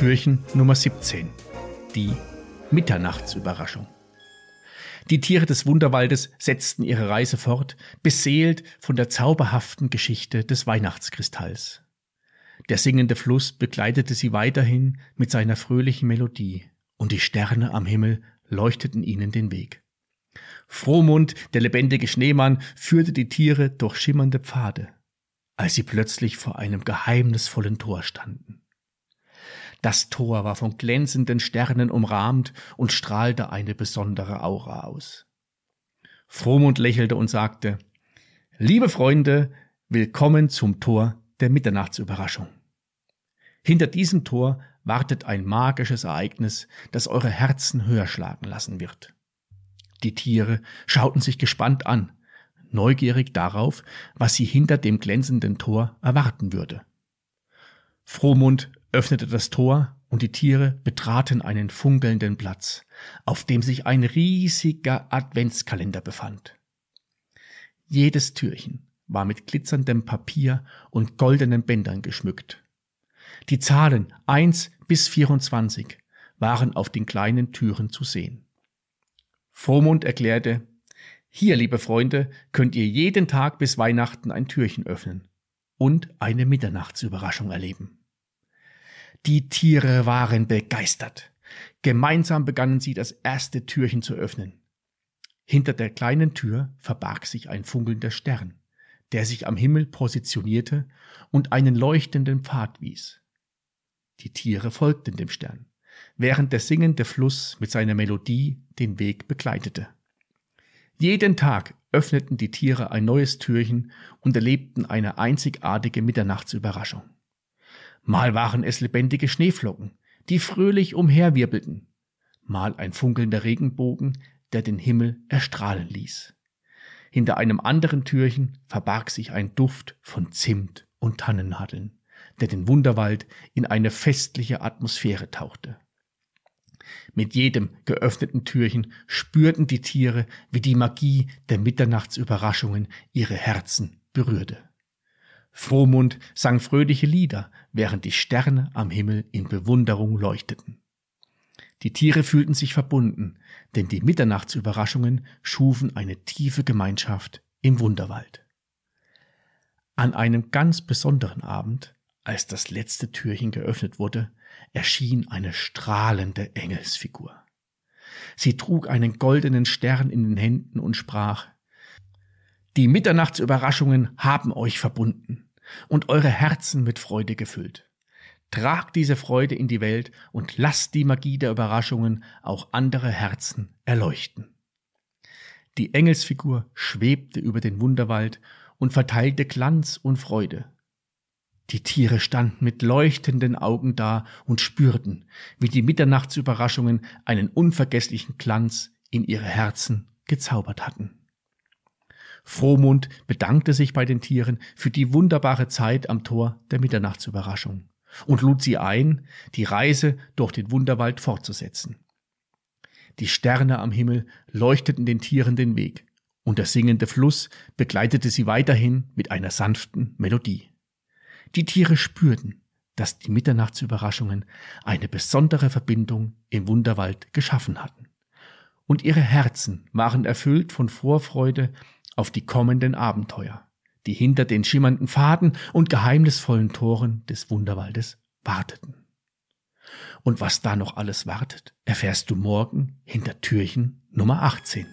Türchen Nummer 17. Die Mitternachtsüberraschung. Die Tiere des Wunderwaldes setzten ihre Reise fort, beseelt von der zauberhaften Geschichte des Weihnachtskristalls. Der singende Fluss begleitete sie weiterhin mit seiner fröhlichen Melodie, und die Sterne am Himmel leuchteten ihnen den Weg. Frohmund, der lebendige Schneemann, führte die Tiere durch schimmernde Pfade, als sie plötzlich vor einem geheimnisvollen Tor standen. Das Tor war von glänzenden Sternen umrahmt und strahlte eine besondere Aura aus. Frohmund lächelte und sagte, Liebe Freunde, willkommen zum Tor der Mitternachtsüberraschung. Hinter diesem Tor wartet ein magisches Ereignis, das eure Herzen höher schlagen lassen wird. Die Tiere schauten sich gespannt an, neugierig darauf, was sie hinter dem glänzenden Tor erwarten würde. Frohmund öffnete das Tor und die Tiere betraten einen funkelnden Platz, auf dem sich ein riesiger Adventskalender befand. Jedes Türchen war mit glitzerndem Papier und goldenen Bändern geschmückt. Die Zahlen 1 bis 24 waren auf den kleinen Türen zu sehen. Vormund erklärte, hier, liebe Freunde, könnt ihr jeden Tag bis Weihnachten ein Türchen öffnen und eine Mitternachtsüberraschung erleben. Die Tiere waren begeistert. Gemeinsam begannen sie das erste Türchen zu öffnen. Hinter der kleinen Tür verbarg sich ein funkelnder Stern, der sich am Himmel positionierte und einen leuchtenden Pfad wies. Die Tiere folgten dem Stern, während der singende Fluss mit seiner Melodie den Weg begleitete. Jeden Tag öffneten die Tiere ein neues Türchen und erlebten eine einzigartige Mitternachtsüberraschung. Mal waren es lebendige Schneeflocken, die fröhlich umherwirbelten, mal ein funkelnder Regenbogen, der den Himmel erstrahlen ließ. Hinter einem anderen Türchen verbarg sich ein Duft von Zimt und Tannennadeln, der den Wunderwald in eine festliche Atmosphäre tauchte. Mit jedem geöffneten Türchen spürten die Tiere, wie die Magie der Mitternachtsüberraschungen ihre Herzen berührte. Frohmund sang fröhliche Lieder, während die Sterne am Himmel in Bewunderung leuchteten. Die Tiere fühlten sich verbunden, denn die Mitternachtsüberraschungen schufen eine tiefe Gemeinschaft im Wunderwald. An einem ganz besonderen Abend, als das letzte Türchen geöffnet wurde, erschien eine strahlende Engelsfigur. Sie trug einen goldenen Stern in den Händen und sprach die Mitternachtsüberraschungen haben euch verbunden und eure Herzen mit Freude gefüllt. Tragt diese Freude in die Welt und lasst die Magie der Überraschungen auch andere Herzen erleuchten. Die Engelsfigur schwebte über den Wunderwald und verteilte Glanz und Freude. Die Tiere standen mit leuchtenden Augen da und spürten, wie die Mitternachtsüberraschungen einen unvergesslichen Glanz in ihre Herzen gezaubert hatten. Frohmund bedankte sich bei den Tieren für die wunderbare Zeit am Tor der Mitternachtsüberraschung und lud sie ein, die Reise durch den Wunderwald fortzusetzen. Die Sterne am Himmel leuchteten den Tieren den Weg, und der singende Fluss begleitete sie weiterhin mit einer sanften Melodie. Die Tiere spürten, dass die Mitternachtsüberraschungen eine besondere Verbindung im Wunderwald geschaffen hatten. Und ihre Herzen waren erfüllt von Vorfreude auf die kommenden Abenteuer, die hinter den schimmernden Pfaden und geheimnisvollen Toren des Wunderwaldes warteten. Und was da noch alles wartet, erfährst du morgen hinter Türchen Nummer 18.